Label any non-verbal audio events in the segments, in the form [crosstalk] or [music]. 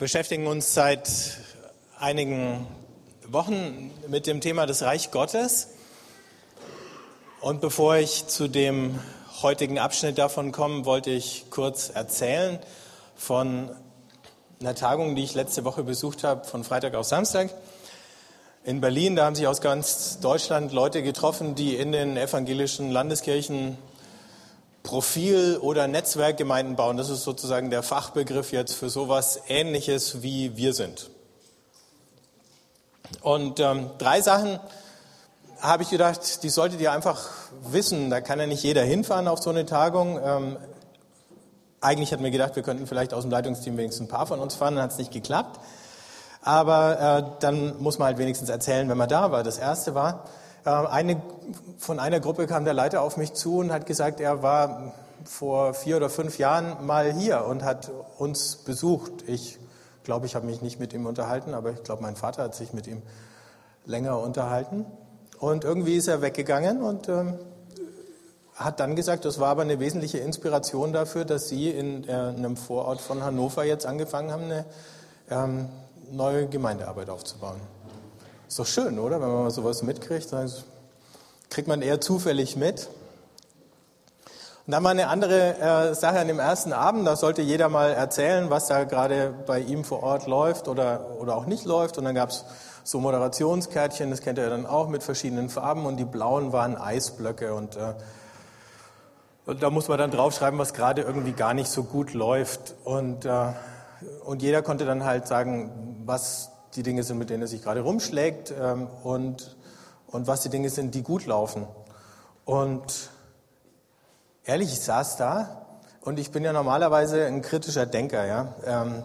beschäftigen uns seit einigen Wochen mit dem Thema des Reich Gottes. Und bevor ich zu dem heutigen Abschnitt davon komme, wollte ich kurz erzählen von einer Tagung, die ich letzte Woche besucht habe, von Freitag auf Samstag. In Berlin, da haben sich aus ganz Deutschland Leute getroffen, die in den evangelischen Landeskirchen Profil- oder Netzwerkgemeinden bauen. Das ist sozusagen der Fachbegriff jetzt für sowas Ähnliches wie wir sind. Und ähm, drei Sachen habe ich gedacht, die solltet ihr einfach wissen. Da kann ja nicht jeder hinfahren auf so eine Tagung. Ähm, eigentlich hatten wir gedacht, wir könnten vielleicht aus dem Leitungsteam wenigstens ein paar von uns fahren, dann hat es nicht geklappt. Aber äh, dann muss man halt wenigstens erzählen, wenn man da war. Das erste war, eine, von einer Gruppe kam der Leiter auf mich zu und hat gesagt, er war vor vier oder fünf Jahren mal hier und hat uns besucht. Ich glaube, ich habe mich nicht mit ihm unterhalten, aber ich glaube, mein Vater hat sich mit ihm länger unterhalten. Und irgendwie ist er weggegangen und ähm, hat dann gesagt, das war aber eine wesentliche Inspiration dafür, dass Sie in äh, einem Vorort von Hannover jetzt angefangen haben, eine ähm, neue Gemeindearbeit aufzubauen. Ist doch schön, oder? Wenn man mal sowas mitkriegt, dann kriegt man eher zufällig mit. Und dann war eine andere äh, Sache an dem ersten Abend, da sollte jeder mal erzählen, was da gerade bei ihm vor Ort läuft oder, oder auch nicht läuft. Und dann gab es so Moderationskärtchen, das kennt ihr dann auch, mit verschiedenen Farben. Und die blauen waren Eisblöcke. Und, äh, und da muss man dann draufschreiben, was gerade irgendwie gar nicht so gut läuft. Und, äh, und jeder konnte dann halt sagen, was die Dinge sind, mit denen er sich gerade rumschlägt ähm, und, und was die Dinge sind, die gut laufen. Und ehrlich, ich saß da und ich bin ja normalerweise ein kritischer Denker. Ja? Ähm,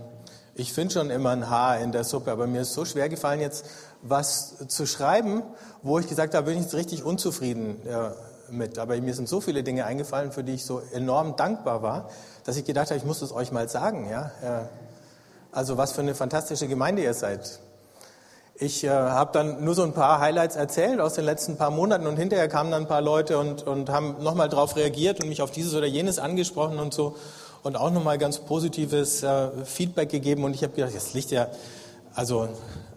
ich finde schon immer ein Haar in der Suppe, aber mir ist so schwer gefallen, jetzt was zu schreiben, wo ich gesagt habe, bin ich jetzt richtig unzufrieden äh, mit. Aber mir sind so viele Dinge eingefallen, für die ich so enorm dankbar war, dass ich gedacht habe, ich muss es euch mal sagen. Ja? Äh, also was für eine fantastische Gemeinde ihr seid. Ich äh, habe dann nur so ein paar Highlights erzählt aus den letzten paar Monaten und hinterher kamen dann ein paar Leute und, und haben nochmal darauf reagiert und mich auf dieses oder jenes angesprochen und so und auch nochmal ganz positives äh, Feedback gegeben und ich habe gedacht, das liegt ja, also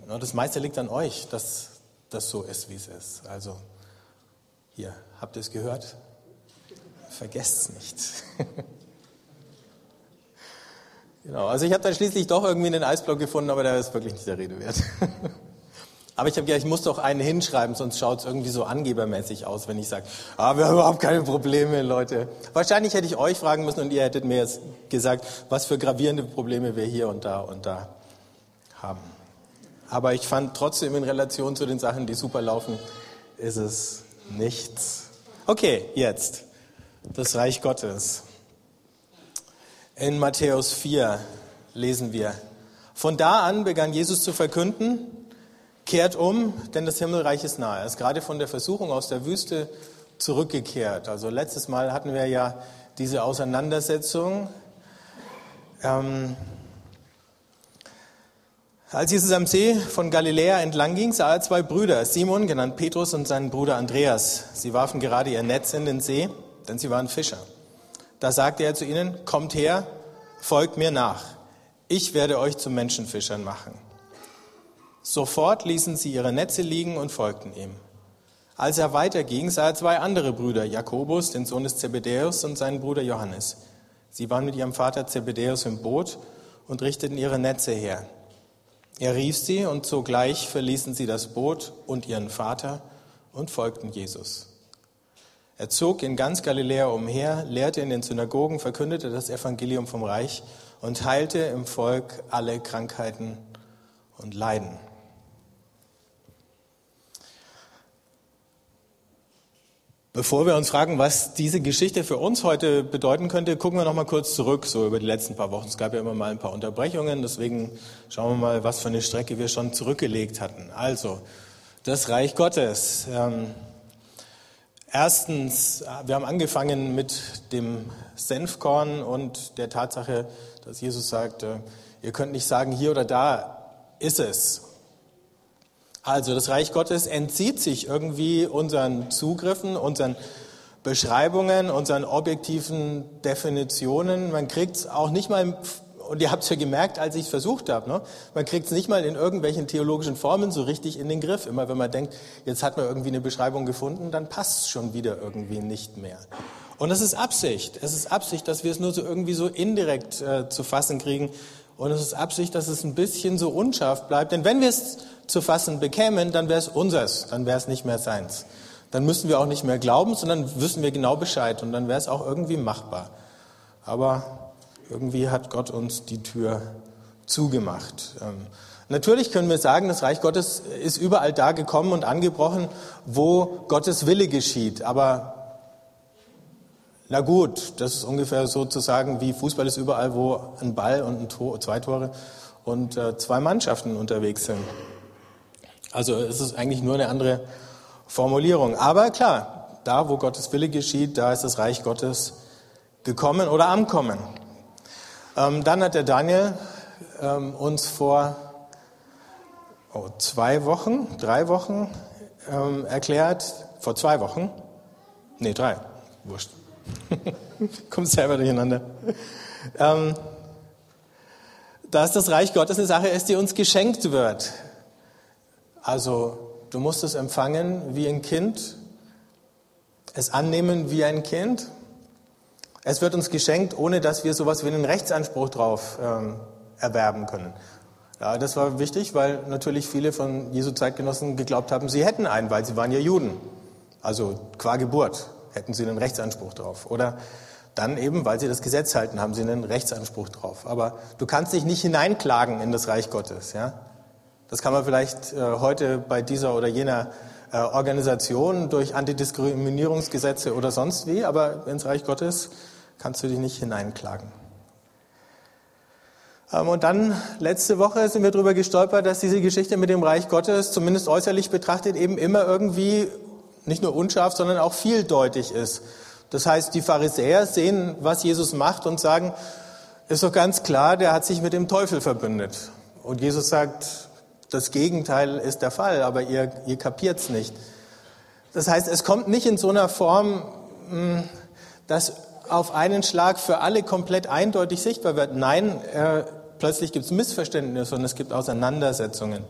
das meiste liegt an euch, dass das so ist, wie es ist. Also hier, habt ihr es gehört? Vergesst es nicht. [laughs] Genau, also ich habe dann schließlich doch irgendwie einen Eisblock gefunden, aber der ist wirklich nicht der Rede wert. [laughs] aber ich habe gedacht, ich muss doch einen hinschreiben, sonst schaut es irgendwie so angebermäßig aus, wenn ich sage, ah, wir haben überhaupt keine Probleme, Leute. Wahrscheinlich hätte ich euch fragen müssen und ihr hättet mir jetzt gesagt, was für gravierende Probleme wir hier und da und da haben. Aber ich fand trotzdem in Relation zu den Sachen, die super laufen, ist es nichts. Okay, jetzt das Reich Gottes. In Matthäus 4 lesen wir, von da an begann Jesus zu verkünden, kehrt um, denn das Himmelreich ist nahe. Er ist gerade von der Versuchung aus der Wüste zurückgekehrt. Also letztes Mal hatten wir ja diese Auseinandersetzung. Ähm, als Jesus am See von Galiläa entlang ging, sah er zwei Brüder, Simon, genannt Petrus, und seinen Bruder Andreas. Sie warfen gerade ihr Netz in den See, denn sie waren Fischer. Da sagte er zu ihnen, kommt her, folgt mir nach. Ich werde euch zu Menschenfischern machen. Sofort ließen sie ihre Netze liegen und folgten ihm. Als er weiterging, sah er zwei andere Brüder, Jakobus, den Sohn des Zebedäus, und seinen Bruder Johannes. Sie waren mit ihrem Vater Zebedäus im Boot und richteten ihre Netze her. Er rief sie und sogleich verließen sie das Boot und ihren Vater und folgten Jesus. Er zog in ganz Galiläa umher, lehrte in den Synagogen, verkündete das Evangelium vom Reich und heilte im Volk alle Krankheiten und Leiden. Bevor wir uns fragen, was diese Geschichte für uns heute bedeuten könnte, gucken wir noch mal kurz zurück, so über die letzten paar Wochen. Es gab ja immer mal ein paar Unterbrechungen, deswegen schauen wir mal, was für eine Strecke wir schon zurückgelegt hatten. Also, das Reich Gottes. Ähm, Erstens, wir haben angefangen mit dem Senfkorn und der Tatsache, dass Jesus sagt, ihr könnt nicht sagen, hier oder da ist es. Also das Reich Gottes entzieht sich irgendwie unseren Zugriffen, unseren Beschreibungen, unseren objektiven Definitionen. Man kriegt es auch nicht mal Und ihr habt es ja gemerkt, als ich es versucht habe. Ne? Man kriegt es nicht mal in irgendwelchen theologischen Formen so richtig in den Griff. Immer wenn man denkt, jetzt hat man irgendwie eine Beschreibung gefunden, dann passt es schon wieder irgendwie nicht mehr. Und es ist Absicht. Es ist Absicht, dass wir es nur so irgendwie so indirekt äh, zu fassen kriegen. Und es ist Absicht, dass es ein bisschen so unscharf bleibt. Denn wenn wir es zu fassen bekämen, dann wäre es unseres, dann wäre es nicht mehr seins. Dann müssten wir auch nicht mehr glauben, sondern wüssten wir genau Bescheid und dann wäre es auch irgendwie machbar. Aber irgendwie hat Gott uns die Tür zugemacht. Ähm, natürlich können wir sagen, das Reich Gottes ist überall da gekommen und angebrochen, wo Gottes Wille geschieht. Aber na gut, das ist ungefähr so zu sagen, wie Fußball ist überall, wo ein Ball und ein Tor, zwei Tore und äh, zwei Mannschaften unterwegs sind. Also es ist eigentlich nur eine andere Formulierung. Aber klar, da wo Gottes Wille geschieht, da ist das Reich Gottes gekommen oder am Kommen. Ähm, dann hat der Daniel ähm, uns vor oh, zwei Wochen, drei Wochen ähm, erklärt, vor zwei Wochen, nee, drei, wurscht, [laughs] kommt selber durcheinander, ähm, dass das Reich Gottes eine Sache ist, die uns geschenkt wird. Also du musst es empfangen wie ein Kind, es annehmen wie ein Kind. Es wird uns geschenkt, ohne dass wir sowas wie einen Rechtsanspruch drauf ähm, erwerben können. Ja, das war wichtig, weil natürlich viele von Jesu Zeitgenossen geglaubt haben, sie hätten einen, weil sie waren ja Juden. Also qua Geburt hätten sie einen Rechtsanspruch drauf. Oder dann eben, weil sie das Gesetz halten, haben sie einen Rechtsanspruch drauf. Aber du kannst dich nicht hineinklagen in das Reich Gottes. Ja? Das kann man vielleicht äh, heute bei dieser oder jener äh, Organisation durch Antidiskriminierungsgesetze oder sonst wie, aber ins Reich Gottes kannst du dich nicht hineinklagen. Ähm, und dann letzte Woche sind wir darüber gestolpert, dass diese Geschichte mit dem Reich Gottes, zumindest äußerlich betrachtet, eben immer irgendwie nicht nur unscharf, sondern auch vieldeutig ist. Das heißt, die Pharisäer sehen, was Jesus macht und sagen, ist doch ganz klar, der hat sich mit dem Teufel verbündet. Und Jesus sagt, das Gegenteil ist der Fall, aber ihr, ihr kapiert es nicht. Das heißt, es kommt nicht in so einer Form, hm, dass auf einen Schlag für alle komplett eindeutig sichtbar wird. Nein, äh, plötzlich gibt es Missverständnisse und es gibt Auseinandersetzungen.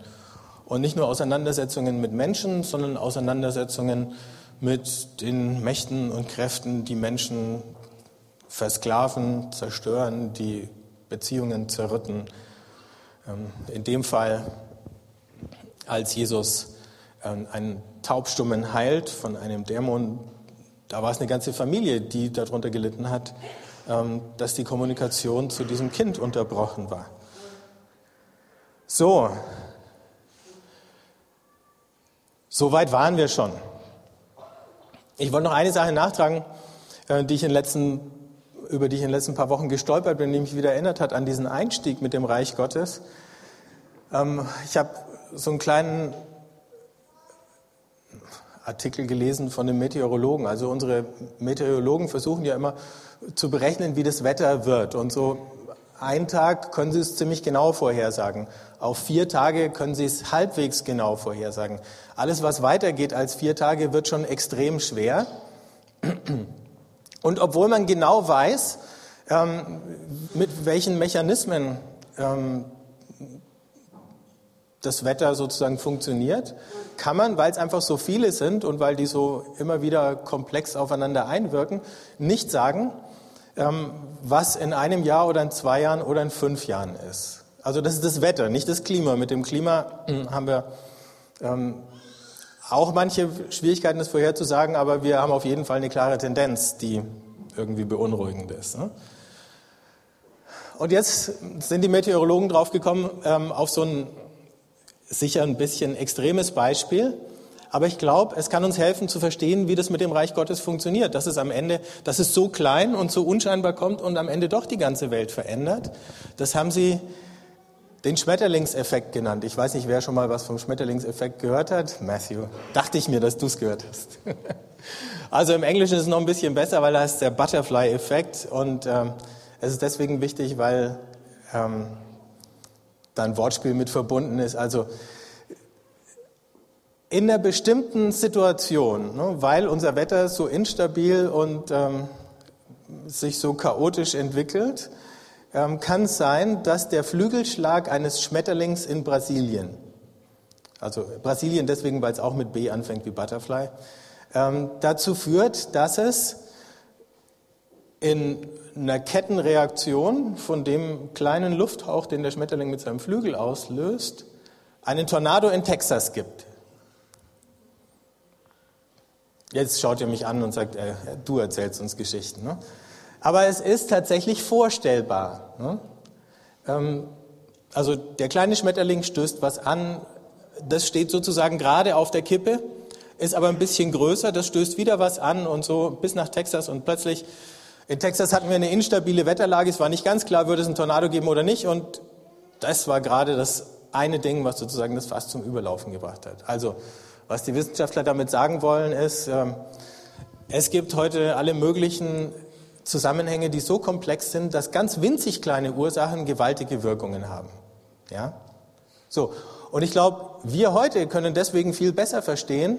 Und nicht nur Auseinandersetzungen mit Menschen, sondern Auseinandersetzungen mit den Mächten und Kräften, die Menschen versklaven, zerstören, die Beziehungen zerrütten. Ähm, in dem Fall als Jesus ähm, einen Taubstummen heilt von einem Dämon, da war es eine ganze Familie, die darunter gelitten hat, ähm, dass die Kommunikation zu diesem Kind unterbrochen war. So, so weit waren wir schon. Ich wollte noch eine Sache nachtragen, äh, die ich in letzten, über die ich in den letzten paar Wochen gestolpert bin, die mich wieder erinnert hat an diesen Einstieg mit dem Reich Gottes. Ähm, ich habe so einen kleinen Artikel gelesen von einem Meteorologen. Also unsere Meteorologen versuchen ja immer zu berechnen, wie das Wetter wird. Und so einen Tag können sie es ziemlich genau vorhersagen. Auf vier Tage können sie es halbwegs genau vorhersagen. Alles, was weitergeht als vier Tage, wird schon extrem schwer. Und obwohl man genau weiß, ähm, mit welchen Mechanismen ähm, das Wetter sozusagen funktioniert, kann man, weil es einfach so viele sind und weil die so immer wieder komplex aufeinander einwirken, nicht sagen, ähm, was in einem Jahr oder in zwei Jahren oder in fünf Jahren ist. Also das ist das Wetter, nicht das Klima. Mit dem Klima hm, haben wir ähm, auch manche Schwierigkeiten, das vorherzusagen, aber wir haben auf jeden Fall eine klare Tendenz, die irgendwie beunruhigend ist. Ne? Und jetzt sind die Meteorologen draufgekommen ähm, auf so ein sicher ein bisschen extremes Beispiel, aber ich glaube, es kann uns helfen zu verstehen, wie das mit dem Reich Gottes funktioniert, dass es am Ende, dass es so klein und so unscheinbar kommt und am Ende doch die ganze Welt verändert. Das haben sie den Schmetterlingseffekt genannt. Ich weiß nicht, wer schon mal was vom Schmetterlingseffekt gehört hat. Matthew, dachte ich mir, dass du es gehört hast. [laughs] Also im Englischen ist es noch ein bisschen besser, weil da ist der Butterfly-Effekt und ähm, es ist deswegen wichtig, weil ähm, da ein Wortspiel mit verbunden ist. Also in einer bestimmten Situation, ne, weil unser Wetter so instabil und ähm, sich so chaotisch entwickelt, ähm, kann es sein, dass der Flügelschlag eines Schmetterlings in Brasilien, also Brasilien deswegen, weil es auch mit B anfängt wie Butterfly, ähm, dazu führt, dass es in einer Kettenreaktion von dem kleinen Lufthauch, den der Schmetterling mit seinem Flügel auslöst, einen Tornado in Texas gibt. Jetzt schaut ihr mich an und sagt, äh, du erzählst uns Geschichten. Ne? Aber es ist tatsächlich vorstellbar. Ne? Ähm, also der kleine Schmetterling stößt was an, das steht sozusagen gerade auf der Kippe, ist aber ein bisschen größer, das stößt wieder was an und so bis nach Texas und plötzlich, in Texas hatten wir eine instabile Wetterlage, es war nicht ganz klar, würde es einen Tornado geben oder nicht und das war gerade das eine Ding, was sozusagen das Fass zum Überlaufen gebracht hat. Also, was die Wissenschaftler damit sagen wollen, ist, ähm, es gibt heute alle möglichen Zusammenhänge, die so komplex sind, dass ganz winzig kleine Ursachen gewaltige Wirkungen haben. Ja? So. Und ich glaube, wir heute können deswegen viel besser verstehen,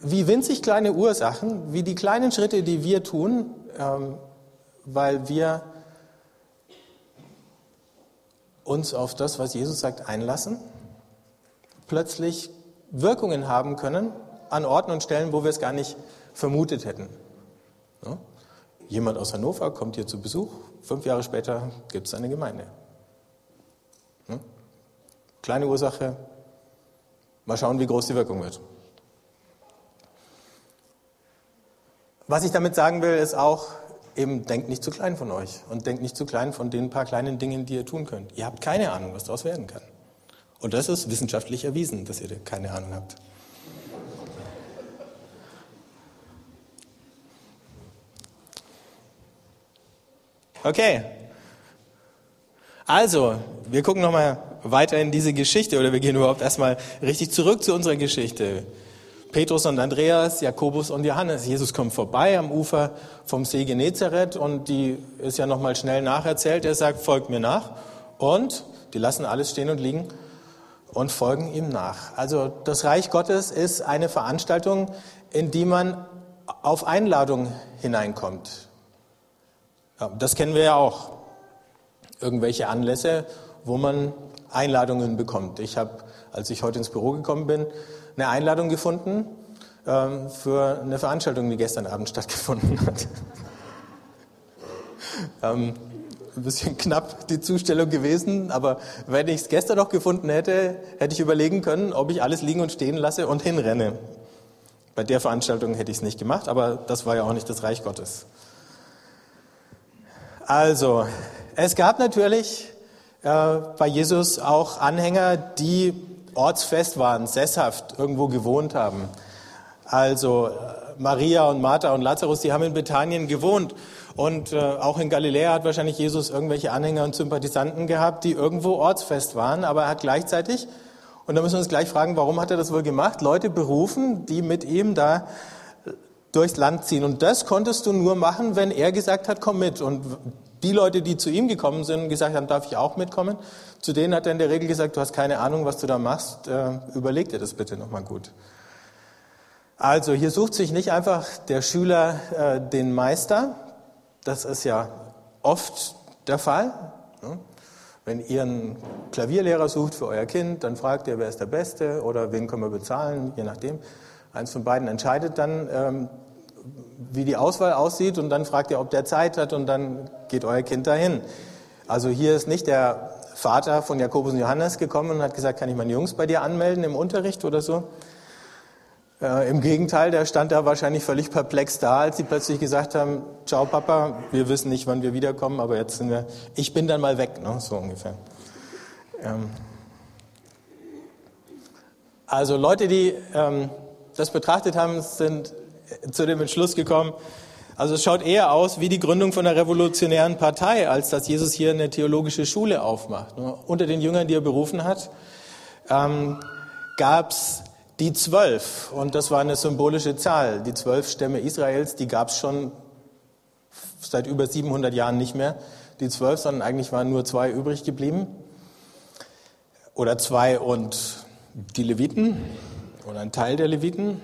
wie winzig kleine Ursachen, wie die kleinen Schritte, die wir tun, ähm, weil wir uns auf das, was Jesus sagt, einlassen, plötzlich Wirkungen haben können an Orten und Stellen, wo wir es gar nicht vermutet hätten. Jemand aus Hannover kommt hier zu Besuch, fünf Jahre später gibt es eine Gemeinde. Ja? Kleine Ursache, mal schauen, wie groß die Wirkung wird. Was ich damit sagen will, ist auch, eben denkt nicht zu klein von euch und denkt nicht zu klein von den paar kleinen Dingen, die ihr tun könnt. Ihr habt keine Ahnung, was daraus werden kann. Und das ist wissenschaftlich erwiesen, dass ihr keine Ahnung habt. Okay. Also, wir gucken nochmal weiter in diese Geschichte oder wir gehen überhaupt erstmal richtig zurück zu unserer Geschichte. Petrus und Andreas, Jakobus und Johannes. Jesus kommt vorbei am Ufer vom See Genezareth und die ist ja nochmal schnell nacherzählt. Er sagt, folgt mir nach. Und die lassen alles stehen und liegen und folgen ihm nach. Also das Reich Gottes ist eine Veranstaltung, in die man auf Einladung hineinkommt. Das kennen wir ja auch. Irgendwelche Anlässe, wo man Einladungen bekommt. Ich habe, als ich heute ins Büro gekommen bin, eine Einladung gefunden ähm, für eine Veranstaltung, die gestern Abend [laughs] stattgefunden hat. [laughs] ähm, ein bisschen knapp die Zustellung gewesen, aber wenn ich es gestern noch gefunden hätte, hätte ich überlegen können, ob ich alles liegen und stehen lasse und hinrenne. Bei der Veranstaltung hätte ich es nicht gemacht, aber das war ja auch nicht das Reich Gottes. Also, es gab natürlich äh, bei Jesus auch Anhänger, die ortsfest waren, sesshaft, irgendwo gewohnt haben. Also äh, Maria und Martha und Lazarus, die haben in Bethanien gewohnt. Und äh, auch in Galiläa hat wahrscheinlich Jesus irgendwelche Anhänger und Sympathisanten gehabt, die irgendwo ortsfest waren. Aber er hat gleichzeitig, und da müssen wir uns gleich fragen, warum hat er das wohl gemacht, Leute berufen, die mit ihm da durchs Land ziehen. Und das konntest du nur machen, wenn er gesagt hat, komm mit. Und die Leute, die zu ihm gekommen sind und gesagt haben, darf ich auch mitkommen, zu denen hat er in der Regel gesagt, du hast keine Ahnung, was du da machst, äh, überleg dir das bitte nochmal gut. Also hier sucht sich nicht einfach der Schüler äh, den Meister, das ist ja oft der Fall. Ne? Wenn ihr einen Klavierlehrer sucht für euer Kind, dann fragt ihr, wer ist der Beste oder wen können wir bezahlen, je nachdem. Eins von beiden entscheidet dann, ähm, wie die Auswahl aussieht und dann fragt ihr, ob der Zeit hat und dann geht euer Kind dahin. Also hier ist nicht der Vater von Jakobus und Johannes gekommen und hat gesagt, kann ich meine Jungs bei dir anmelden im Unterricht oder so? Äh, Im Gegenteil, der stand da wahrscheinlich völlig perplex da, als sie plötzlich gesagt haben, ciao Papa, wir wissen nicht, wann wir wiederkommen, aber jetzt sind wir, ich bin dann mal weg, ne? so ungefähr. Ähm also Leute, die ähm, das betrachtet haben, sind zu dem Entschluss gekommen, also es schaut eher aus wie die Gründung von einer revolutionären Partei, als dass Jesus hier eine theologische Schule aufmacht. Unter den Jüngern, die er berufen hat, ähm, gab es die zwölf und das war eine symbolische Zahl. Die zwölf Stämme Israels, die gab es schon seit über 700 Jahren nicht mehr. Die zwölf, sondern eigentlich waren nur zwei übrig geblieben. Oder zwei und die Leviten oder ein Teil der Leviten.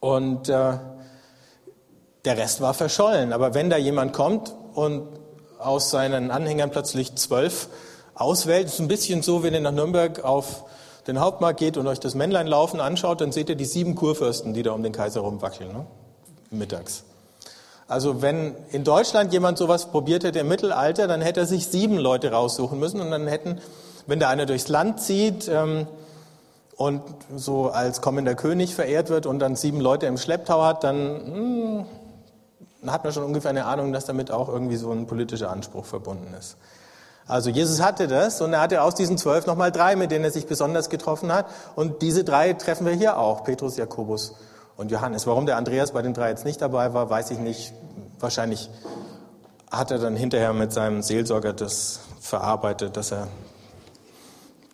Und äh, der Rest war verschollen. Aber wenn da jemand kommt und aus seinen Anhängern plötzlich zwölf auswählt. Es ist ein bisschen so, wenn ihr nach Nürnberg auf den Hauptmarkt geht und euch das Männlein laufen anschaut, dann seht ihr die sieben Kurfürsten, die da um den Kaiser rumwackeln, ne? mittags. Also wenn in Deutschland jemand sowas probiert hätte im Mittelalter, dann hätte er sich sieben Leute raussuchen müssen und dann hätten, wenn da einer durchs Land zieht ähm, und so als kommender König verehrt wird und dann sieben Leute im Schlepptau hat, dann hm, hat man schon ungefähr eine Ahnung, dass damit auch irgendwie so ein politischer Anspruch verbunden ist. Also Jesus hatte das und er hatte aus diesen zwölf nochmal drei, mit denen er sich besonders getroffen hat. Und diese drei treffen wir hier auch, Petrus, Jakobus und Johannes. Warum der Andreas bei den drei jetzt nicht dabei war, weiß ich nicht. Wahrscheinlich hat er dann hinterher mit seinem Seelsorger das verarbeitet, dass er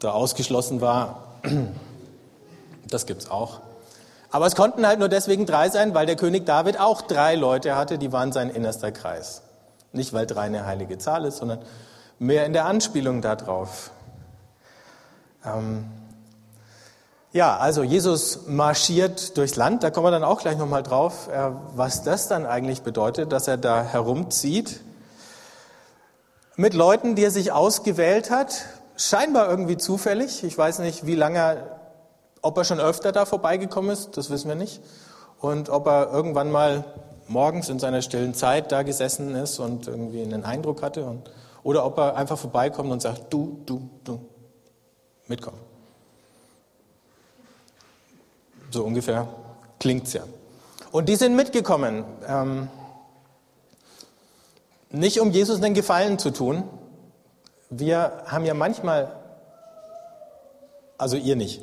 da ausgeschlossen war. Das gibt's auch. Aber es konnten halt nur deswegen drei sein, weil der König David auch drei Leute hatte, die waren sein innerster Kreis. Nicht, weil drei eine heilige Zahl ist, sondern mehr in der Anspielung darauf. Ähm ja, also Jesus marschiert durchs Land, da kommen wir dann auch gleich nochmal drauf, äh, was das dann eigentlich bedeutet, dass er da herumzieht. Mit Leuten, die er sich ausgewählt hat, scheinbar irgendwie zufällig. Ich weiß nicht, wie lange, ob er schon öfter da vorbeigekommen ist, das wissen wir nicht. Und ob er irgendwann mal morgens in seiner stillen Zeit da gesessen ist und irgendwie einen Eindruck hatte und oder ob er einfach vorbeikommt und sagt, du, du, du, mitkommen. So ungefähr klingt es ja. Und die sind mitgekommen. Ähm, nicht um Jesus einen Gefallen zu tun. Wir haben ja manchmal, also ihr nicht,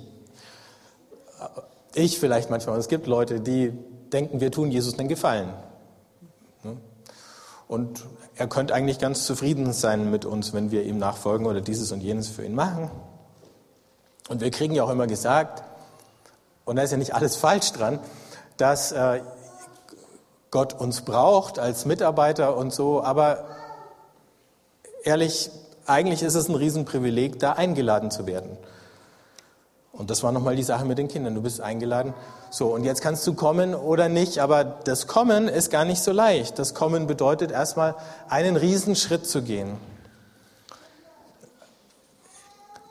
ich vielleicht manchmal, es gibt Leute, die denken, wir tun Jesus einen Gefallen. Und er könnte eigentlich ganz zufrieden sein mit uns, wenn wir ihm nachfolgen oder dieses und jenes für ihn machen. Und wir kriegen ja auch immer gesagt, und da ist ja nicht alles falsch dran, dass äh, Gott uns braucht als Mitarbeiter und so, aber ehrlich, eigentlich ist es ein Riesenprivileg, da eingeladen zu werden. Und das war nochmal die Sache mit den Kindern. Du bist eingeladen. So, und jetzt kannst du kommen oder nicht. Aber das Kommen ist gar nicht so leicht. Das Kommen bedeutet erstmal einen Riesenschritt zu gehen.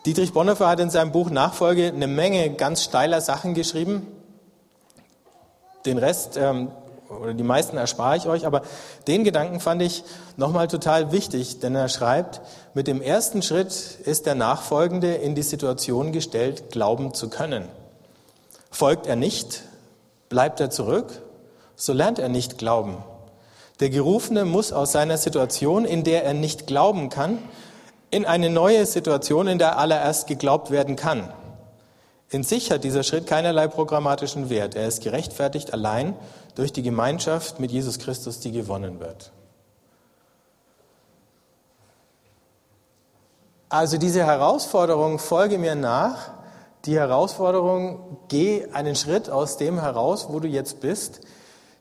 Dietrich Bonhoeffer hat in seinem Buch Nachfolge eine Menge ganz steiler Sachen geschrieben. Den Rest ähm, oder die meisten erspare ich euch, aber den Gedanken fand ich nochmal total wichtig, denn er schreibt, mit dem ersten Schritt ist der Nachfolgende in die Situation gestellt, glauben zu können. Folgt er nicht, bleibt er zurück, so lernt er nicht glauben. Der Gerufene muss aus seiner Situation, in der er nicht glauben kann, in eine neue Situation, in der allererst geglaubt werden kann. In sich hat dieser Schritt keinerlei programmatischen Wert. Er ist gerechtfertigt allein durch die Gemeinschaft mit Jesus Christus, die gewonnen wird. Also diese Herausforderung, folge mir nach, die Herausforderung, geh einen Schritt aus dem heraus, wo du jetzt bist,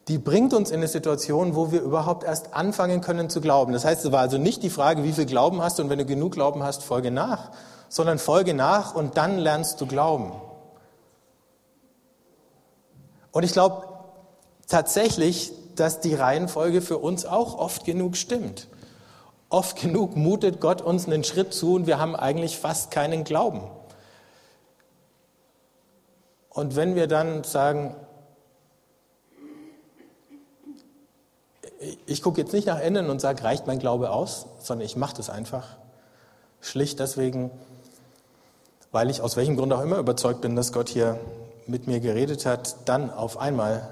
die bringt uns in eine Situation, wo wir überhaupt erst anfangen können zu glauben. Das heißt, es war also nicht die Frage, wie viel Glauben hast du und wenn du genug Glauben hast, folge nach, sondern folge nach und dann lernst du glauben. Und ich glaube tatsächlich, dass die Reihenfolge für uns auch oft genug stimmt. Oft genug mutet Gott uns einen Schritt zu und wir haben eigentlich fast keinen Glauben. Und wenn wir dann sagen, ich gucke jetzt nicht nach innen und sage, reicht mein Glaube aus, sondern ich mache das einfach. Schlicht deswegen, weil ich aus welchem Grund auch immer überzeugt bin, dass Gott hier mit mir geredet hat, dann auf einmal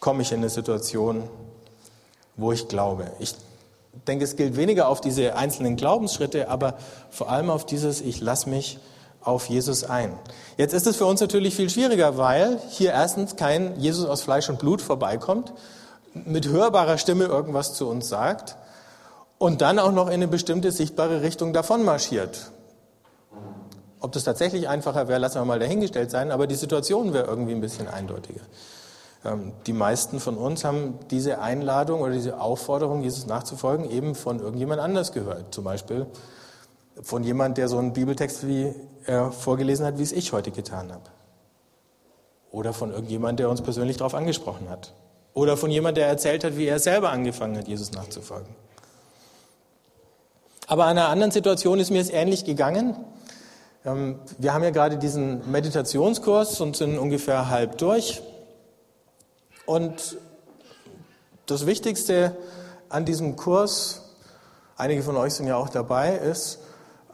komme ich in eine Situation, wo ich glaube. Ich denke, es gilt weniger auf diese einzelnen Glaubensschritte, aber vor allem auf dieses, ich lasse mich auf Jesus ein. Jetzt ist es für uns natürlich viel schwieriger, weil hier erstens kein Jesus aus Fleisch und Blut vorbeikommt, mit hörbarer Stimme irgendwas zu uns sagt und dann auch noch in eine bestimmte sichtbare Richtung davon marschiert. Ob das tatsächlich einfacher wäre, lassen wir mal dahingestellt sein, aber die Situation wäre irgendwie ein bisschen eindeutiger. Ähm, die meisten von uns haben diese Einladung oder diese Aufforderung, Jesus nachzufolgen, eben von irgendjemand anders gehört. Zum Beispiel von jemand, der so einen Bibeltext wie er vorgelesen hat, wie es ich heute getan habe. Oder von irgendjemand, der uns persönlich darauf angesprochen hat. Oder von jemand, der erzählt hat, wie er selber angefangen hat, Jesus nachzufolgen. Aber an einer anderen Situation ist mir es ähnlich gegangen. Ähm, wir haben ja gerade diesen Meditationskurs und sind ungefähr halb durch. Und das Wichtigste an diesem Kurs, einige von euch sind ja auch dabei, ist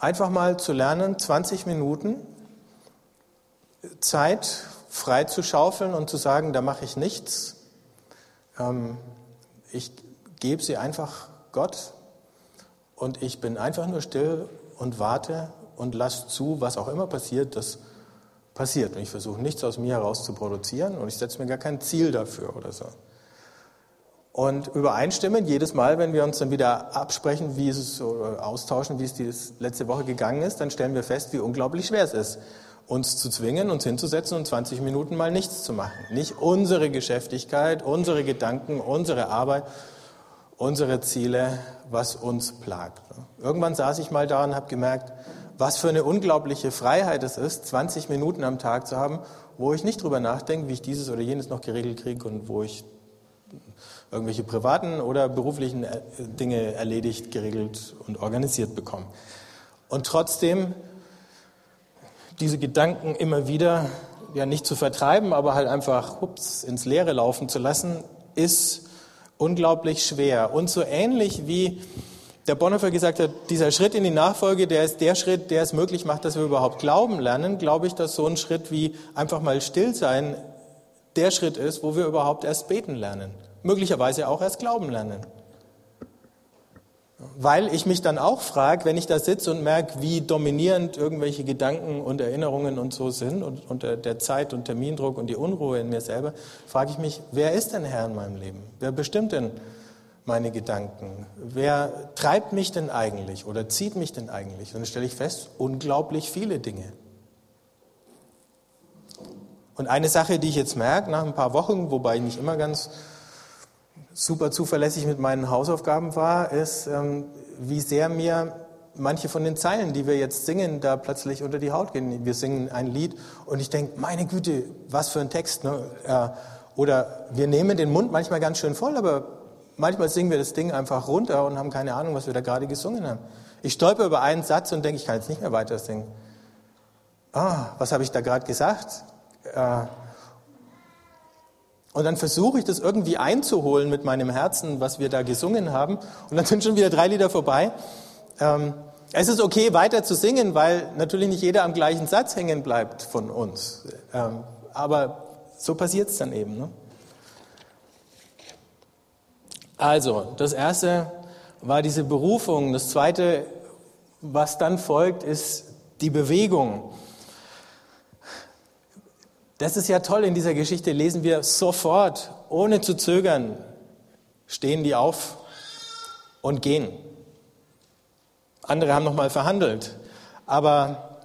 einfach mal zu lernen, 20 Minuten Zeit frei zu schaufeln und zu sagen, da mache ich nichts. Ähm, ich gebe sie einfach Gott und ich bin einfach nur still und warte und lasse zu, was auch immer passiert, das passiert. Und ich versuche nichts aus mir heraus zu produzieren und ich setze mir gar kein Ziel dafür oder so. Und übereinstimmend, jedes Mal, wenn wir uns dann wieder absprechen, wie es oder austauschen, wie es die letzte Woche gegangen ist, dann stellen wir fest, wie unglaublich schwer es ist, uns zu zwingen, uns hinzusetzen und 20 Minuten mal nichts zu machen. Nicht unsere Geschäftigkeit, unsere Gedanken, unsere Arbeit, unsere Ziele, was uns plagt. Irgendwann saß ich mal da und habe gemerkt, was für eine unglaubliche Freiheit es ist, 20 Minuten am Tag zu haben, wo ich nicht drüber nachdenke, wie ich dieses oder jenes noch geregelt kriege und wo ich irgendwelche privaten oder beruflichen äh, Dinge erledigt, geregelt und organisiert bekomme. Und trotzdem diese Gedanken immer wieder ja nicht zu vertreiben, aber halt einfach ups, ins Leere laufen zu lassen, ist unglaublich schwer. Und so ähnlich wie der Bonhoeffer gesagt hat, dieser Schritt in die Nachfolge, der ist der Schritt, der es möglich macht, dass wir überhaupt glauben lernen, glaube ich, dass so ein Schritt wie einfach mal still sein der Schritt ist, wo wir überhaupt erst beten lernen. Möglicherweise auch erst glauben lernen. Weil ich mich dann auch frage, wenn ich da sitze und merke, wie dominierend irgendwelche Gedanken und Erinnerungen und so sind und unter der Zeit und Termindruck und die Unruhe in mir selber, frage ich mich, wer ist denn Herr in meinem Leben? Wer bestimmt denn meine Gedanken? Wer treibt mich denn eigentlich oder zieht mich denn eigentlich? Und dann stelle ich fest, unglaublich viele Dinge. Und eine Sache, die ich jetzt merke, nach ein paar Wochen, wobei ich nicht immer ganz super zuverlässig mit meinen Hausaufgaben war, ist, ähm, wie sehr mir manche von den Zeilen, die wir jetzt singen, da plötzlich unter die Haut gehen. Wir singen ein Lied und ich denke, meine Güte, was für ein Text. Ne? Oder wir nehmen den Mund manchmal ganz schön voll, aber manchmal singen wir das Ding einfach runter und haben keine Ahnung, was wir da gerade gesungen haben. Ich stolper über einen Satz und denke, ich kann jetzt nicht mehr weiter singen. Ah, was habe ich da gerade gesagt? Äh, und dann versuche ich das irgendwie einzuholen mit meinem Herzen, was wir da gesungen haben. Und dann sind schon wieder drei Lieder vorbei. Ähm, es ist okay, weiter zu singen, weil natürlich nicht jeder am gleichen Satz hängen bleibt von uns. Ähm, aber so passiert es dann eben. Ne? Also, das erste war diese Berufung. Das zweite, was dann folgt, ist die Bewegung. Das ist ja toll, in dieser Geschichte lesen wir sofort, ohne zu zögern, stehen die auf und gehen. Andere haben nochmal verhandelt, aber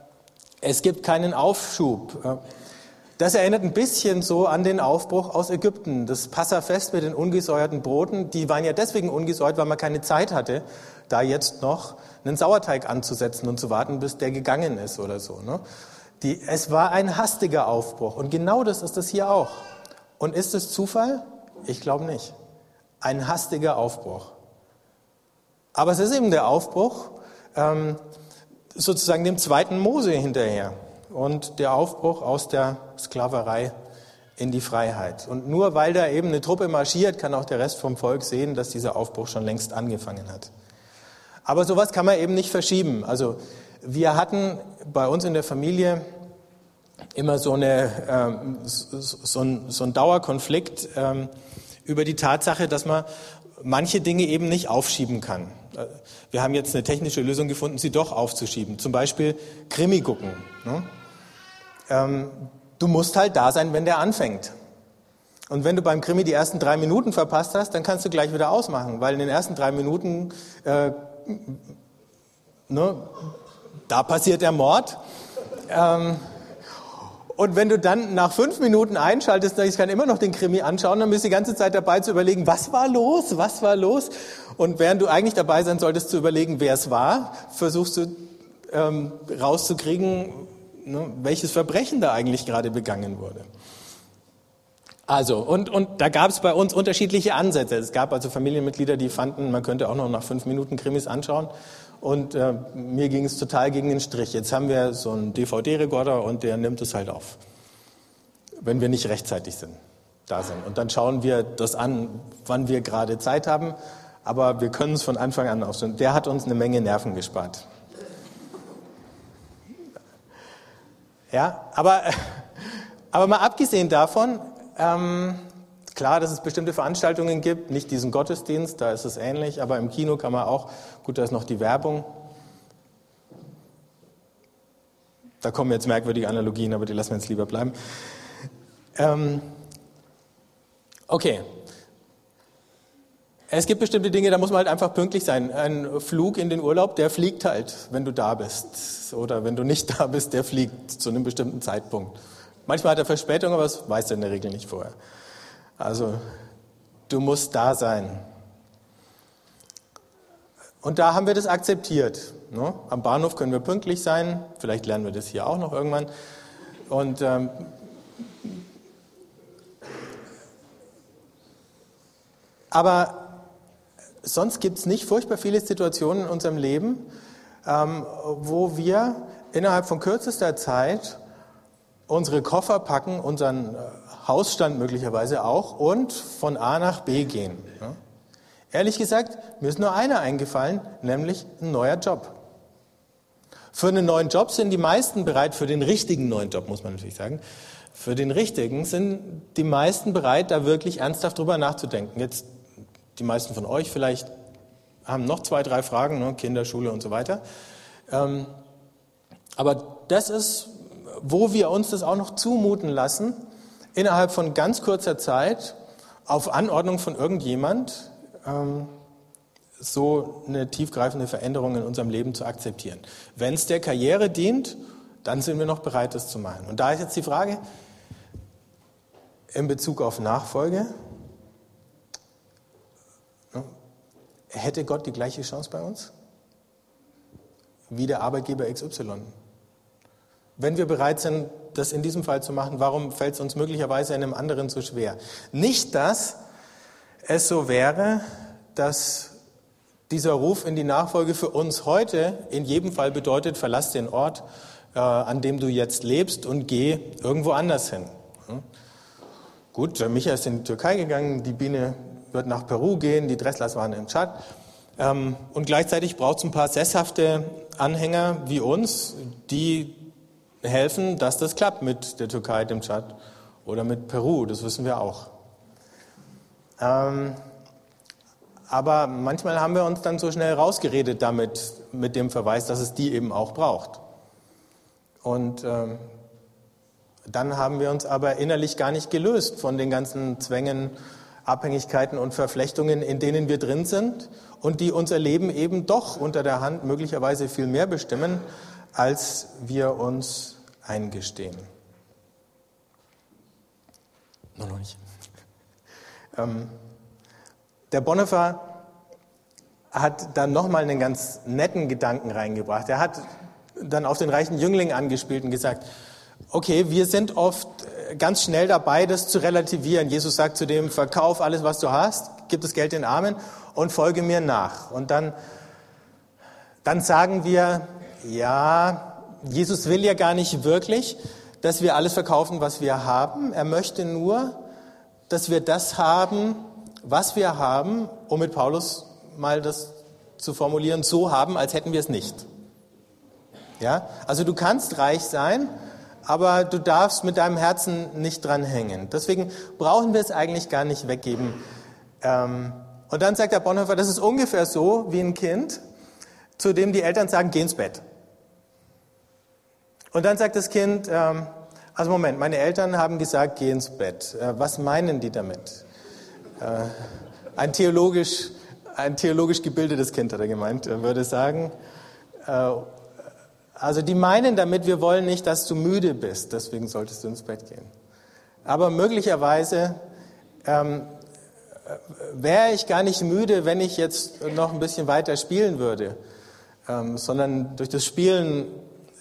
es gibt keinen Aufschub. Das erinnert ein bisschen so an den Aufbruch aus Ägypten. Das Passafest mit den ungesäuerten Broten, die waren ja deswegen ungesäuert, weil man keine Zeit hatte, da jetzt noch einen Sauerteig anzusetzen und zu warten, bis der gegangen ist oder so. Ne? Die, es war ein hastiger Aufbruch. Und genau das ist es hier auch. Und ist es Zufall? Ich glaube nicht. Ein hastiger Aufbruch. Aber es ist eben der Aufbruch ähm, sozusagen dem zweiten Mose hinterher und der Aufbruch aus der Sklaverei in die Freiheit. Und nur weil da eben eine Truppe marschiert, kann auch der Rest vom Volk sehen, dass dieser Aufbruch schon längst angefangen hat. Aber sowas kann man eben nicht verschieben. Also wir hatten bei uns in der Familie immer so, eine, ähm, so, so ein Dauerkonflikt ähm, über die Tatsache, dass man manche Dinge eben nicht aufschieben kann. Äh, wir haben jetzt eine technische Lösung gefunden, sie doch aufzuschieben. Zum Beispiel Krimi gucken. Ne? Ähm, du musst halt da sein, wenn der anfängt. Und wenn du beim Krimi die ersten drei Minuten verpasst hast, dann kannst du gleich wieder ausmachen, weil in den ersten drei Minuten äh, ne, da passiert der Mord. Ähm, und wenn du dann nach fünf Minuten einschaltest, ich kann immer noch den Krimi anschauen, dann bist du die ganze Zeit dabei zu überlegen, was war los, was war los? Und während du eigentlich dabei sein solltest zu überlegen, wer es war, versuchst du ähm, rauszukriegen, ne, welches Verbrechen da eigentlich gerade begangen wurde. Also, und, und da gab es bei uns unterschiedliche Ansätze. Es gab also Familienmitglieder, die fanden, man könnte auch noch nach fünf Minuten Krimis anschauen. Und äh, mir ging es total gegen den Strich. Jetzt haben wir so einen DVD-Rekorder und der nimmt es halt auf, wenn wir nicht rechtzeitig sind, da sind. Und dann schauen wir das an, wann wir gerade Zeit haben. Aber wir können es von Anfang an aufstellen. Der hat uns eine Menge Nerven gespart. Ja, aber, [laughs] aber mal abgesehen davon, ähm, klar, dass es bestimmte Veranstaltungen gibt, nicht diesen Gottesdienst, da ist es ähnlich, aber im Kino kann man auch, gut, da ist noch die Werbung. Da kommen jetzt merkwürdige Analogien, aber die lassen wir jetzt lieber bleiben. Ähm, okay. Es gibt bestimmte Dinge, da muss man halt einfach pünktlich sein. Ein Flug in den Urlaub, der fliegt halt, wenn du da bist. Oder wenn du nicht [laughs] da bist, der fliegt zu einem bestimmten Zeitpunkt. Manchmal hat er Verspätung, aber das weiß er in der Regel nicht vorher. Also du musst da sein. Und da haben wir das akzeptiert. Ne? Am Bahnhof können wir pünktlich sein. Vielleicht lernen wir das hier auch noch irgendwann. Und ähm, aber sonst gibt es nicht furchtbar viele Situationen in unserem Leben, ähm, wo wir innerhalb von kürzester Zeit unsere Koffer packen, unseren äh, Hausstand möglicherweise auch und von A nach B gehen. Ja? Ehrlich gesagt, mir ist nur einer eingefallen, nämlich ein neuer Job. Für einen neuen Job sind die meisten bereit, für den richtigen neuen Job muss man natürlich sagen, für den richtigen sind die meisten bereit, da wirklich ernsthaft drüber nachzudenken. Jetzt die meisten von euch vielleicht haben noch zwei, drei Fragen, ne, Kinder, Schule und so weiter. Ähm, aber das ist wo wir uns das auch noch zumuten lassen, innerhalb von ganz kurzer Zeit auf Anordnung von irgendjemand ähm, so eine tiefgreifende Veränderung in unserem Leben zu akzeptieren. Wenn es der Karriere dient, dann sind wir noch bereit, das zu machen. Und da ist jetzt die Frage in Bezug auf Nachfolge, ne, hätte Gott die gleiche Chance bei uns wie der Arbeitgeber XY? Wenn wir bereit sind, das in diesem Fall zu machen, warum fällt es uns möglicherweise in einem anderen so schwer? Nicht, dass es so wäre, dass dieser Ruf in die Nachfolge für uns heute in jedem Fall bedeutet, verlass den Ort, äh, an dem du jetzt lebst und geh irgendwo anders hin. Hm? Gut, Micha ist in die Türkei gegangen, die Biene wird nach Peru gehen, die Dresslers waren im Tschad. Ähm, und gleichzeitig braucht es ein paar sesshafte Anhänger wie uns, die helfen, dass das klappt mit der Türkei, dem Tschad oder mit Peru, das wissen wir auch. Ähm, aber manchmal haben wir uns dann so schnell rausgeredet damit, mit dem Verweis, dass es die eben auch braucht. Und ähm, dann haben wir uns aber innerlich gar nicht gelöst von den ganzen Zwängen, Abhängigkeiten und Verflechtungen, in denen wir drin sind und die unser Leben eben doch unter der Hand möglicherweise viel mehr bestimmen, als wir uns eingestehen. Noch, noch nicht. Ähm, der Bonhoeffer hat dann nochmal einen ganz netten Gedanken reingebracht. Er hat dann auf den reichen Jüngling angespielt und gesagt, okay, wir sind oft äh, ganz schnell dabei, das zu relativieren. Jesus sagt zu dem, verkauf alles, was du hast, gib das Geld den Armen und folge mir nach. Und dann, dann sagen wir, ja, Jesus will ja gar nicht wirklich, dass wir alles verkaufen, was wir haben. Er möchte nur, dass wir das haben, was wir haben, um mit Paulus mal das zu formulieren, so haben, als hätten wir es nicht. Ja? Also du kannst reich sein, aber du darfst mit deinem Herzen nicht dran hängen. Deswegen brauchen wir es eigentlich gar nicht weggeben. Ähm, und dann sagt der Bonhoeffer, das ist ungefähr so wie ein Kind, zu dem die Eltern sagen, geh ins Bett. Und dann sagt das Kind, ähm, also Moment, meine Eltern haben gesagt, geh ins Bett. Äh, was meinen die damit? Äh, ein theologisch, ein theologisch gebildetes Kind hat er gemeint, er würde sagen. Äh, also die meinen damit, wir wollen nicht, dass du müde bist, deswegen solltest du ins Bett gehen. Aber möglicherweise ähm, wäre ich gar nicht müde, wenn ich jetzt noch ein bisschen weiter spielen würde, ähm, sondern durch das Spielen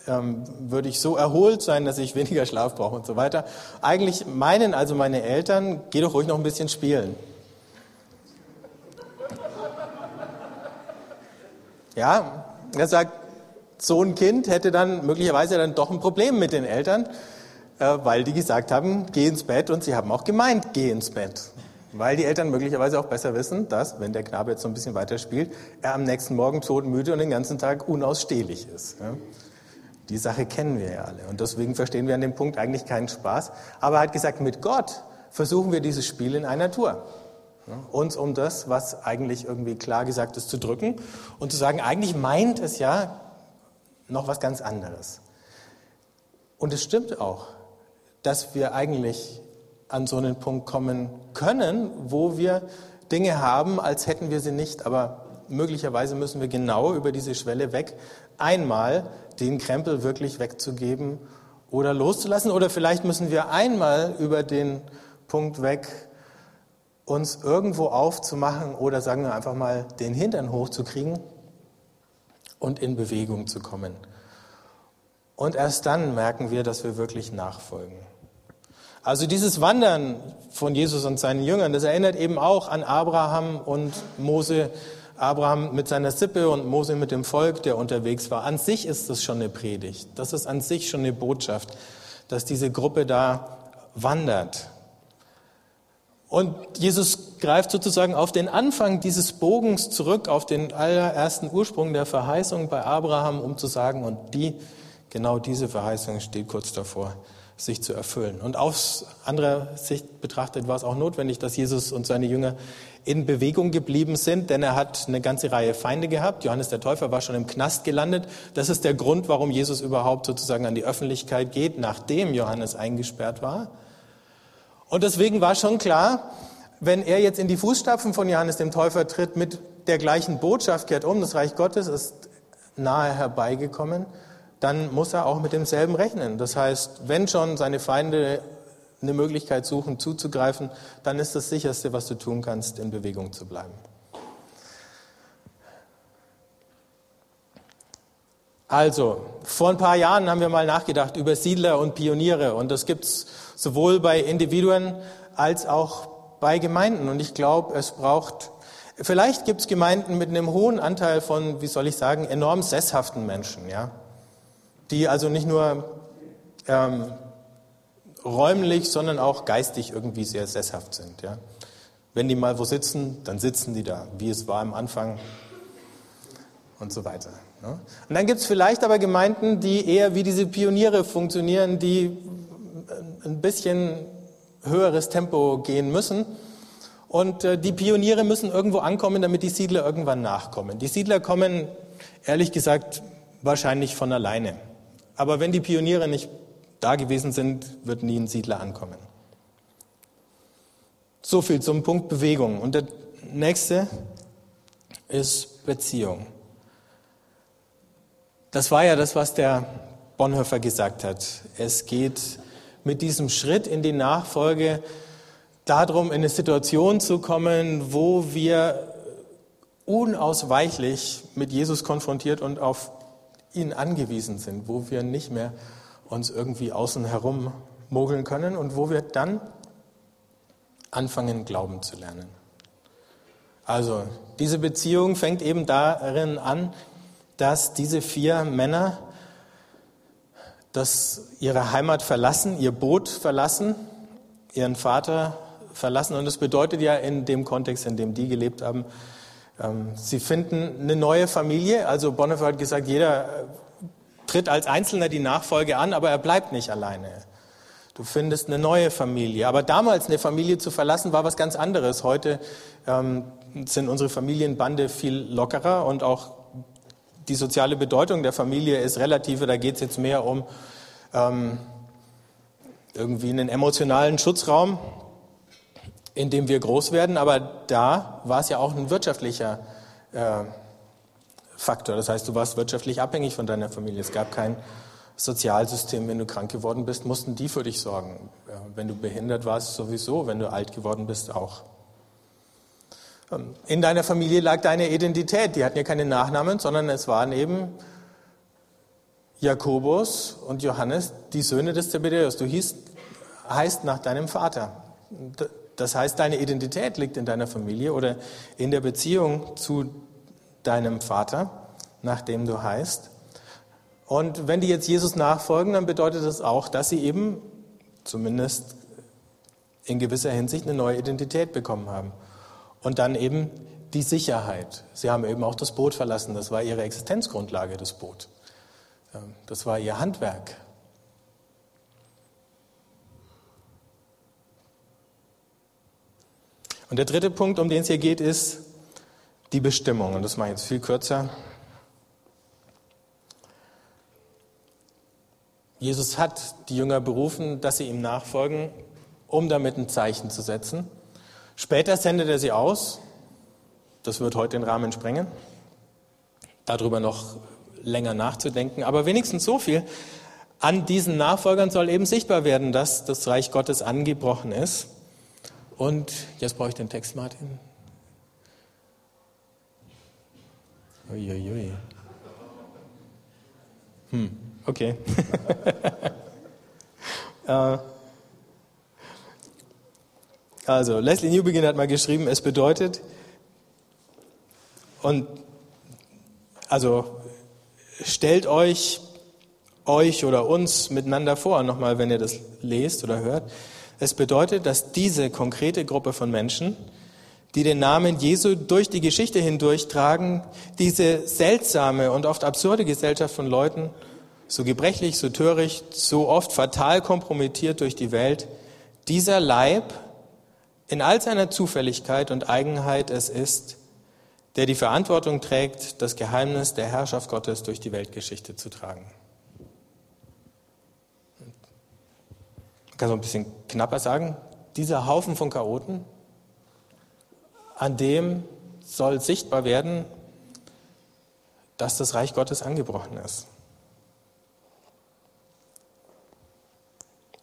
ähm, würde ich so erholt sein, dass ich weniger Schlaf brauche und so weiter. Eigentlich meinen also meine Eltern, geh doch ruhig noch ein bisschen spielen. Ja, er sagt, so ein Kind hätte dann möglicherweise dann doch ein Problem mit den Eltern, äh, weil die gesagt haben, geh ins Bett und sie haben auch gemeint, geh ins Bett. Weil die Eltern möglicherweise auch besser wissen, dass, wenn der Knabe jetzt so ein bisschen weiter spielt, er am nächsten Morgen todmüde und den ganzen Tag unausstehlich ist. Die Sache kennen wir ja alle. Und deswegen verstehen wir an dem Punkt eigentlich keinen Spaß. Aber er hat gesagt, mit Gott versuchen wir dieses Spiel in einer Tour. Uns um das, was eigentlich irgendwie klar gesagt ist, zu drücken und zu sagen, eigentlich meint es ja noch was ganz anderes. Und es stimmt auch, dass wir eigentlich an so einen Punkt kommen können, wo wir Dinge haben, als hätten wir sie nicht. Aber möglicherweise müssen wir genau über diese Schwelle weg, einmal den Krempel wirklich wegzugeben oder loszulassen. Oder vielleicht müssen wir einmal über den Punkt weg, uns irgendwo aufzumachen oder sagen wir einfach mal den Hintern hochzukriegen und in Bewegung zu kommen. Und erst dann merken wir, dass wir wirklich nachfolgen. Also dieses Wandern von Jesus und seinen Jüngern, das erinnert eben auch an Abraham und Mose. Abraham mit seiner Sippe und Mose mit dem Volk, der unterwegs war. An sich ist das schon eine Predigt. Das ist an sich schon eine Botschaft, dass diese Gruppe da wandert. Und Jesus greift sozusagen auf den Anfang dieses Bogens zurück, auf den allerersten Ursprung der Verheißung bei Abraham, um zu sagen, und die, genau diese Verheißung steht kurz davor, sich zu erfüllen. Und aus anderer Sicht betrachtet war es auch notwendig, dass Jesus und seine Jünger in Bewegung geblieben sind, denn er hat eine ganze Reihe Feinde gehabt. Johannes der Täufer war schon im Knast gelandet. Das ist der Grund, warum Jesus überhaupt sozusagen an die Öffentlichkeit geht, nachdem Johannes eingesperrt war. Und deswegen war schon klar, wenn er jetzt in die Fußstapfen von Johannes dem Täufer tritt mit der gleichen Botschaft, kehrt um, das Reich Gottes ist nahe herbeigekommen, dann muss er auch mit demselben rechnen. Das heißt, wenn schon seine Feinde eine Möglichkeit suchen, zuzugreifen, dann ist das sicherste, was du tun kannst, in Bewegung zu bleiben. Also, vor ein paar Jahren haben wir mal nachgedacht über Siedler und Pioniere und das gibt es sowohl bei Individuen als auch bei Gemeinden. Und ich glaube, es braucht, vielleicht gibt es Gemeinden mit einem hohen Anteil von, wie soll ich sagen, enorm sesshaften Menschen, ja, die also nicht nur ähm, räumlich, sondern auch geistig irgendwie sehr sesshaft sind. Ja. Wenn die mal wo sitzen, dann sitzen die da, wie es war am Anfang und so weiter. Ne? Und dann gibt es vielleicht aber Gemeinden, die eher wie diese Pioniere funktionieren, die ein bisschen höheres Tempo gehen müssen. Und äh, die Pioniere müssen irgendwo ankommen, damit die Siedler irgendwann nachkommen. Die Siedler kommen, ehrlich gesagt, wahrscheinlich von alleine. Aber wenn die Pioniere nicht da gewesen sind, wird nie ein Siedler ankommen. So viel zum Punkt Bewegung. Und der nächste ist Beziehung. Das war ja das, was der Bonhoeffer gesagt hat. Es geht mit diesem Schritt in die Nachfolge darum, in eine Situation zu kommen, wo wir unausweichlich mit Jesus konfrontiert und auf ihn angewiesen sind, wo wir nicht mehr uns irgendwie außen herum mogeln können und wo wir dann anfangen, glauben zu lernen. Also, diese Beziehung fängt eben darin an, dass diese vier Männer das ihre Heimat verlassen, ihr Boot verlassen, ihren Vater verlassen. Und das bedeutet ja in dem Kontext, in dem die gelebt haben, ähm, sie finden eine neue Familie. Also Bonhoeffer hat gesagt, jeder tritt als Einzelner die Nachfolge an, aber er bleibt nicht alleine. Du findest eine neue Familie. Aber damals eine Familie zu verlassen, war was ganz anderes. Heute ähm, sind unsere Familienbande viel lockerer und auch die soziale Bedeutung der Familie ist relativer. Da geht es jetzt mehr um ähm, irgendwie einen emotionalen Schutzraum, in dem wir groß werden. Aber da war es ja auch ein wirtschaftlicher äh, Faktor. Das heißt, du warst wirtschaftlich abhängig von deiner Familie. Es gab kein Sozialsystem. Wenn du krank geworden bist, mussten die für dich sorgen. Wenn du behindert warst, sowieso. Wenn du alt geworden bist, auch. Ähm, in deiner Familie lag deine Identität. Die hatten ja keine Nachnamen, sondern es waren eben Jakobus und Johannes, die Söhne des Zebedäus. Du hieß, heißt nach deinem Vater. Das heißt, deine Identität liegt in deiner Familie oder in der Beziehung zu deinem Vater, nach dem du heißt. Und wenn die jetzt Jesus nachfolgen, dann bedeutet das auch, dass sie eben zumindest in gewisser Hinsicht eine neue Identität bekommen haben. Und dann eben die Sicherheit. Sie haben eben auch das Boot verlassen. Das war ihre Existenzgrundlage, das Boot. Das war ihr Handwerk. Und der dritte Punkt, um den es hier geht, ist die Bestimmung. Und das mache ich jetzt viel kürzer. Jesus hat die Jünger berufen, dass sie ihm nachfolgen, um damit ein Zeichen zu setzen. Später sendet er sie aus. Das wird heute den Rahmen sprengen, darüber noch länger nachzudenken. Aber wenigstens so viel. An diesen Nachfolgern soll eben sichtbar werden, dass das Reich Gottes angebrochen ist. Und jetzt brauche ich den Text, Martin. Uiuiui. Hm, okay. [laughs] Äh, also, Leslie Newbegin hat mal geschrieben, es bedeutet, und also stellt euch euch oder uns miteinander vor, nochmal, wenn ihr das lest oder hört. Es bedeutet, dass diese konkrete Gruppe von Menschen, die den Namen Jesu durch die Geschichte hindurch tragen, diese seltsame und oft absurde Gesellschaft von Leuten, so gebrechlich, so töricht, so oft fatal kompromittiert durch die Welt, dieser Leib in all seiner Zufälligkeit und Eigenheit es ist, der die Verantwortung trägt, das Geheimnis der Herrschaft Gottes durch die Weltgeschichte zu tragen. kann so ein bisschen knapper sagen, dieser Haufen von Chaoten, an dem soll sichtbar werden, dass das Reich Gottes angebrochen ist.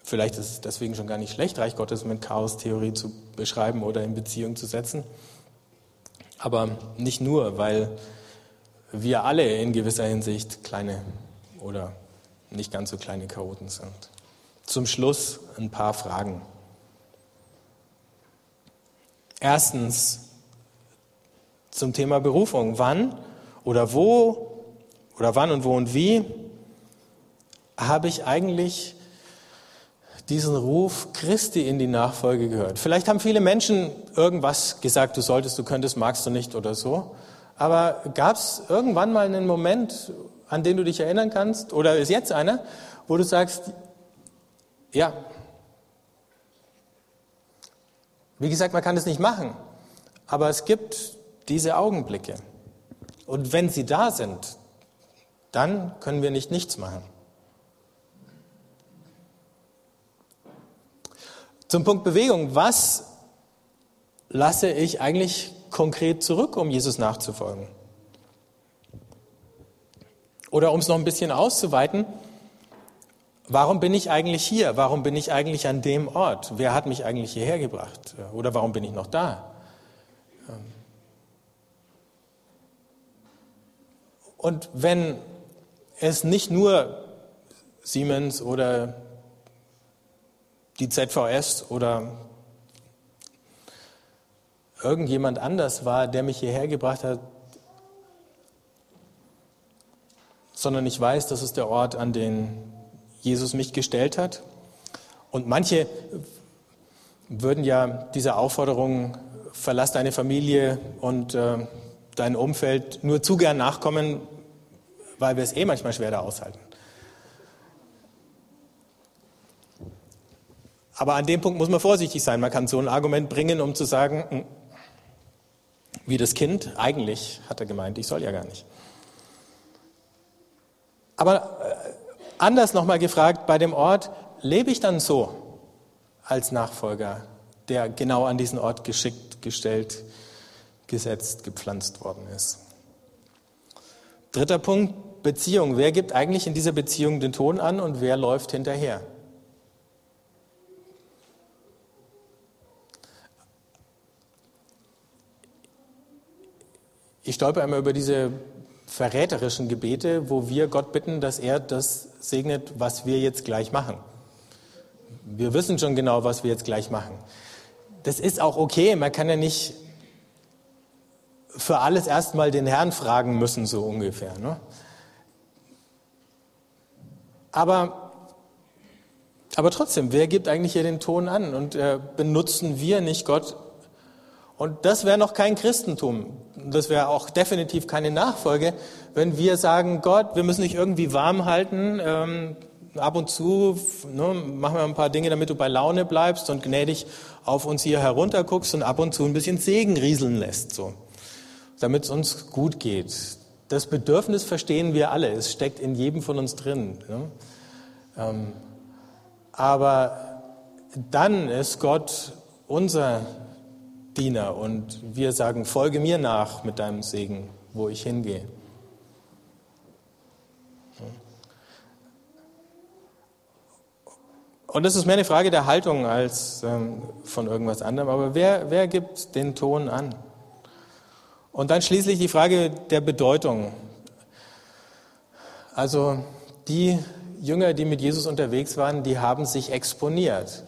Vielleicht ist es deswegen schon gar nicht schlecht, Reich Gottes mit Chaos-Theorie zu beschreiben oder in Beziehung zu setzen. Aber nicht nur, weil wir alle in gewisser Hinsicht kleine oder nicht ganz so kleine Chaoten sind. Zum Schluss ein paar Fragen. Erstens zum Thema Berufung. Wann oder wo oder wann und wo und wie habe ich eigentlich diesen Ruf Christi in die Nachfolge gehört? Vielleicht haben viele Menschen irgendwas gesagt, du solltest, du könntest, magst du nicht oder so. Aber gab es irgendwann mal einen Moment, an den du dich erinnern kannst, oder ist jetzt einer, wo du sagst, ja. Wie gesagt, man kann es nicht machen, aber es gibt diese Augenblicke. Und wenn sie da sind, dann können wir nicht nichts machen. Zum Punkt Bewegung. Was lasse ich eigentlich konkret zurück, um Jesus nachzufolgen? Oder um es noch ein bisschen auszuweiten, Warum bin ich eigentlich hier? Warum bin ich eigentlich an dem Ort? Wer hat mich eigentlich hierher gebracht? Oder warum bin ich noch da? Und wenn es nicht nur Siemens oder die ZVS oder irgendjemand anders war, der mich hierher gebracht hat, sondern ich weiß, das ist der Ort, an den Jesus mich gestellt hat. Und manche würden ja dieser Aufforderung, verlass deine Familie und äh, dein Umfeld nur zu gern nachkommen, weil wir es eh manchmal schwer da aushalten. Aber an dem Punkt muss man vorsichtig sein. Man kann so ein Argument bringen, um zu sagen, hm, wie das Kind, eigentlich hat er gemeint, ich soll ja gar nicht. Aber äh, Anders nochmal gefragt, bei dem Ort, lebe ich dann so als Nachfolger, der genau an diesen Ort geschickt, gestellt, gesetzt, gepflanzt worden ist? Dritter Punkt, Beziehung. Wer gibt eigentlich in dieser Beziehung den Ton an und wer läuft hinterher? Ich stolper immer über diese verräterischen Gebete, wo wir Gott bitten, dass er das segnet, was wir jetzt gleich machen. Wir wissen schon genau, was wir jetzt gleich machen. Das ist auch okay. Man kann ja nicht für alles erstmal den Herrn fragen müssen, so ungefähr. Ne? Aber, aber trotzdem, wer gibt eigentlich hier den Ton an? Und äh, benutzen wir nicht Gott? Und das wäre noch kein Christentum. Das wäre auch definitiv keine Nachfolge, wenn wir sagen, Gott, wir müssen dich irgendwie warm halten. Ähm, ab und zu ne, machen wir ein paar Dinge, damit du bei Laune bleibst und gnädig auf uns hier herunterguckst und ab und zu ein bisschen Segen rieseln lässt, so, damit es uns gut geht. Das Bedürfnis verstehen wir alle, es steckt in jedem von uns drin. Ne? Ähm, aber dann ist Gott unser Diener und wir sagen, folge mir nach mit deinem Segen, wo ich hingehe. Und das ist mehr eine Frage der Haltung als ähm, von irgendwas anderem. Aber wer, wer gibt den Ton an? Und dann schließlich die Frage der Bedeutung. Also die Jünger, die mit Jesus unterwegs waren, die haben sich exponiert.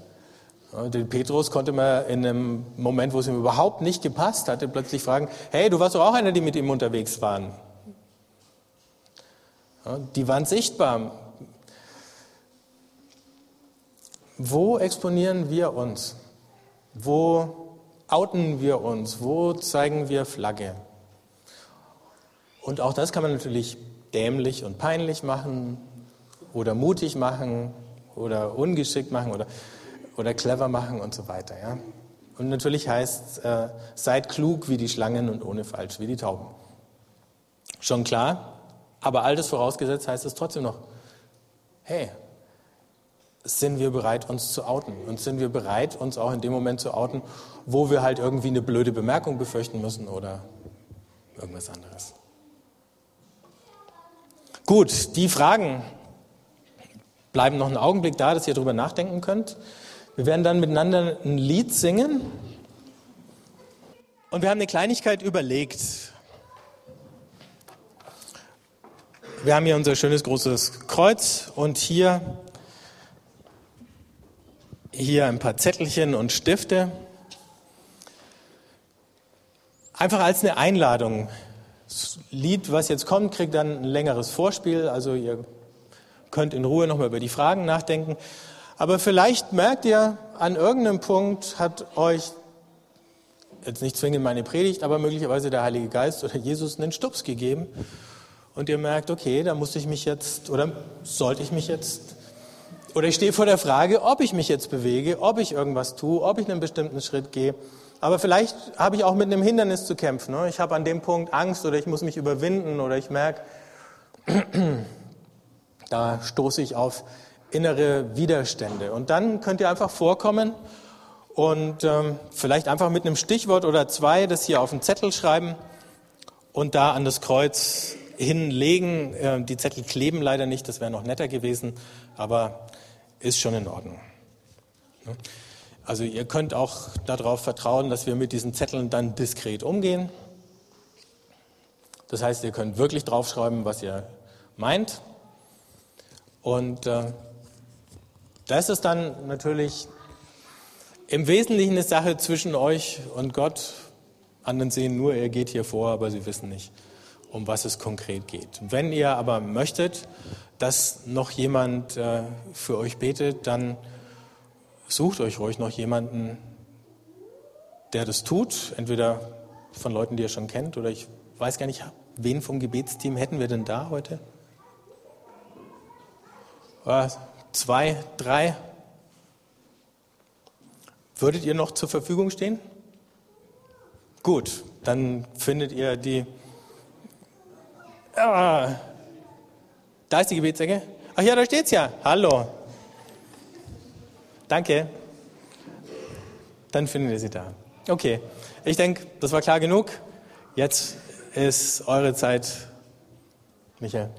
Den Petrus konnte man in einem Moment, wo es ihm überhaupt nicht gepasst hatte, plötzlich fragen, hey, du warst doch auch einer, die mit ihm unterwegs waren. Die waren sichtbar. Wo exponieren wir uns? Wo outen wir uns? Wo zeigen wir Flagge? Und auch das kann man natürlich dämlich und peinlich machen oder mutig machen oder ungeschickt machen oder, oder clever machen und so weiter. Ja? Und natürlich heißt äh, seid klug wie die Schlangen und ohne falsch wie die Tauben. Schon klar, aber all das vorausgesetzt heißt es trotzdem noch, hey, sind wir bereit, uns zu outen? Und sind wir bereit, uns auch in dem Moment zu outen, wo wir halt irgendwie eine blöde Bemerkung befürchten müssen oder irgendwas anderes? Gut, die Fragen bleiben noch einen Augenblick da, dass ihr darüber nachdenken könnt. Wir werden dann miteinander ein Lied singen. Und wir haben eine Kleinigkeit überlegt. Wir haben hier unser schönes großes Kreuz und hier hier ein paar Zettelchen und Stifte. Einfach als eine Einladung. Das Lied, was jetzt kommt, kriegt dann ein längeres Vorspiel, also ihr könnt in Ruhe nochmal über die Fragen nachdenken. Aber vielleicht merkt ihr, an irgendeinem Punkt hat euch, jetzt nicht zwingend meine Predigt, aber möglicherweise der Heilige Geist oder Jesus einen Stups gegeben. Und ihr merkt, okay, da muss ich mich jetzt, oder sollte ich mich jetzt oder ich stehe vor der Frage, ob ich mich jetzt bewege, ob ich irgendwas tue, ob ich einen bestimmten Schritt gehe. Aber vielleicht habe ich auch mit einem Hindernis zu kämpfen. Ne? Ich habe an dem Punkt Angst oder ich muss mich überwinden oder ich merke, [clears throat] da stoße ich auf innere Widerstände. Und dann könnt ihr einfach vorkommen und ähm, vielleicht einfach mit einem Stichwort oder zwei das hier auf den Zettel schreiben und da an das Kreuz hinlegen. Äh, die Zettel kleben leider nicht, das wäre noch netter gewesen, aber ist schon in Ordnung. Also ihr könnt auch darauf vertrauen, dass wir mit diesen Zetteln dann diskret umgehen. Das heißt, ihr könnt wirklich draufschreiben, was ihr meint. Und äh, das ist dann natürlich im Wesentlichen eine Sache zwischen euch und Gott. Anderen sehen nur, er geht hier vor, aber sie wissen nicht, um was es konkret geht. Wenn ihr aber möchtet, dass noch jemand äh, für euch betet, dann sucht euch ruhig noch jemanden, der das tut, entweder von Leuten, die ihr schon kennt, oder ich weiß gar nicht, wen vom Gebetsteam hätten wir denn da heute? Äh, zwei, drei? Würdet ihr noch zur Verfügung stehen? Gut, dann findet ihr die. Ah, da ist die Gebetsecke. Ach ja, da steht's ja. Hallo. Danke. Dann finden wir sie da. Okay. Ich denke, das war klar genug. Jetzt ist eure Zeit, Michael.